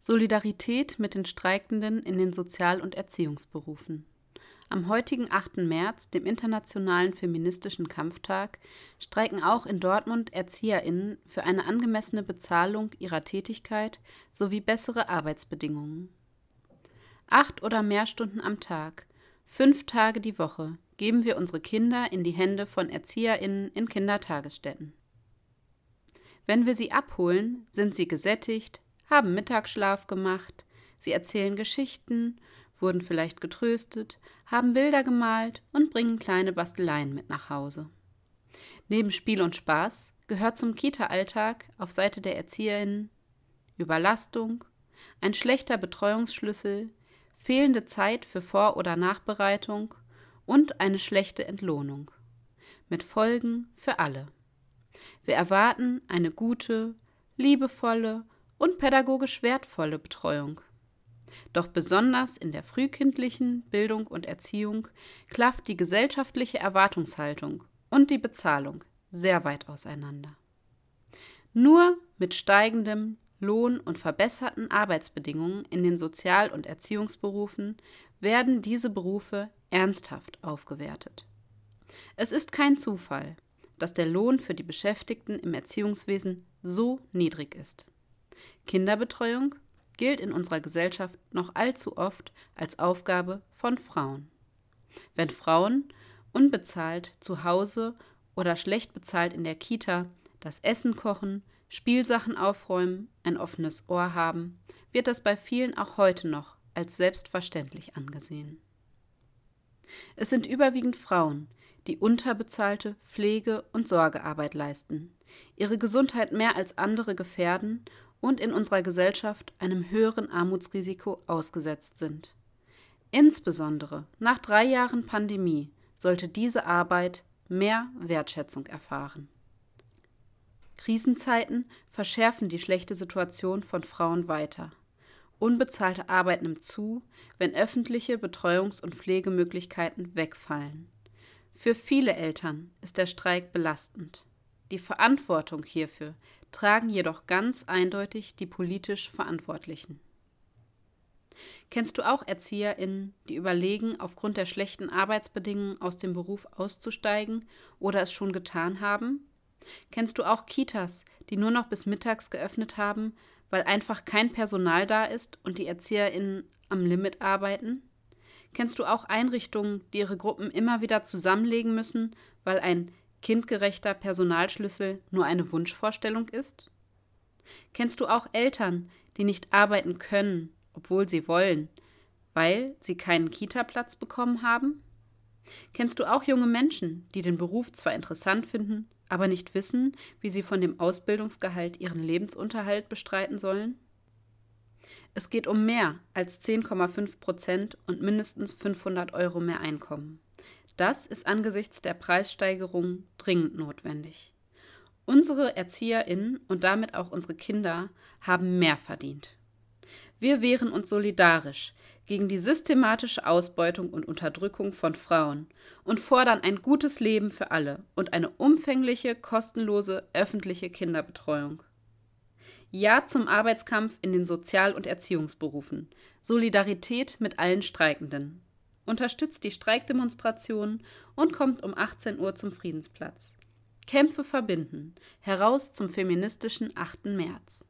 Solidarität mit den Streikenden in den Sozial- und Erziehungsberufen. Am heutigen 8. März, dem Internationalen Feministischen Kampftag, streiken auch in Dortmund ErzieherInnen für eine angemessene Bezahlung ihrer Tätigkeit sowie bessere Arbeitsbedingungen. Acht oder mehr Stunden am Tag, fünf Tage die Woche, geben wir unsere Kinder in die Hände von ErzieherInnen in Kindertagesstätten. Wenn wir sie abholen, sind sie gesättigt, haben Mittagsschlaf gemacht, sie erzählen Geschichten wurden vielleicht getröstet, haben Bilder gemalt und bringen kleine Basteleien mit nach Hause. Neben Spiel und Spaß gehört zum Kita-Alltag auf Seite der ErzieherInnen Überlastung, ein schlechter Betreuungsschlüssel, fehlende Zeit für Vor- oder Nachbereitung und eine schlechte Entlohnung. Mit Folgen für alle. Wir erwarten eine gute, liebevolle und pädagogisch wertvolle Betreuung doch besonders in der frühkindlichen Bildung und Erziehung klafft die gesellschaftliche Erwartungshaltung und die Bezahlung sehr weit auseinander. Nur mit steigendem Lohn und verbesserten Arbeitsbedingungen in den Sozial- und Erziehungsberufen werden diese Berufe ernsthaft aufgewertet. Es ist kein Zufall, dass der Lohn für die Beschäftigten im Erziehungswesen so niedrig ist. Kinderbetreuung gilt in unserer Gesellschaft noch allzu oft als Aufgabe von Frauen. Wenn Frauen unbezahlt zu Hause oder schlecht bezahlt in der Kita das Essen kochen, Spielsachen aufräumen, ein offenes Ohr haben, wird das bei vielen auch heute noch als selbstverständlich angesehen. Es sind überwiegend Frauen, die unterbezahlte Pflege- und Sorgearbeit leisten, ihre Gesundheit mehr als andere gefährden und in unserer Gesellschaft einem höheren Armutsrisiko ausgesetzt sind. Insbesondere nach drei Jahren Pandemie sollte diese Arbeit mehr Wertschätzung erfahren. Krisenzeiten verschärfen die schlechte Situation von Frauen weiter. Unbezahlte Arbeit nimmt zu, wenn öffentliche Betreuungs- und Pflegemöglichkeiten wegfallen. Für viele Eltern ist der Streik belastend. Die Verantwortung hierfür tragen jedoch ganz eindeutig die politisch Verantwortlichen. Kennst du auch ErzieherInnen, die überlegen, aufgrund der schlechten Arbeitsbedingungen aus dem Beruf auszusteigen oder es schon getan haben? Kennst du auch Kitas, die nur noch bis mittags geöffnet haben, weil einfach kein Personal da ist und die ErzieherInnen am Limit arbeiten? Kennst du auch Einrichtungen, die ihre Gruppen immer wieder zusammenlegen müssen, weil ein kindgerechter Personalschlüssel nur eine Wunschvorstellung ist? Kennst du auch Eltern, die nicht arbeiten können, obwohl sie wollen, weil sie keinen Kita-Platz bekommen haben? Kennst du auch junge Menschen, die den Beruf zwar interessant finden, aber nicht wissen, wie sie von dem Ausbildungsgehalt ihren Lebensunterhalt bestreiten sollen? Es geht um mehr als 10,5 Prozent und mindestens 500 Euro mehr Einkommen. Das ist angesichts der Preissteigerung dringend notwendig. Unsere ErzieherInnen und damit auch unsere Kinder haben mehr verdient. Wir wehren uns solidarisch gegen die systematische Ausbeutung und Unterdrückung von Frauen und fordern ein gutes Leben für alle und eine umfängliche, kostenlose öffentliche Kinderbetreuung. Ja zum Arbeitskampf in den Sozial- und Erziehungsberufen. Solidarität mit allen Streikenden unterstützt die Streikdemonstrationen und kommt um 18 Uhr zum Friedensplatz. Kämpfe verbinden. Heraus zum feministischen 8. März.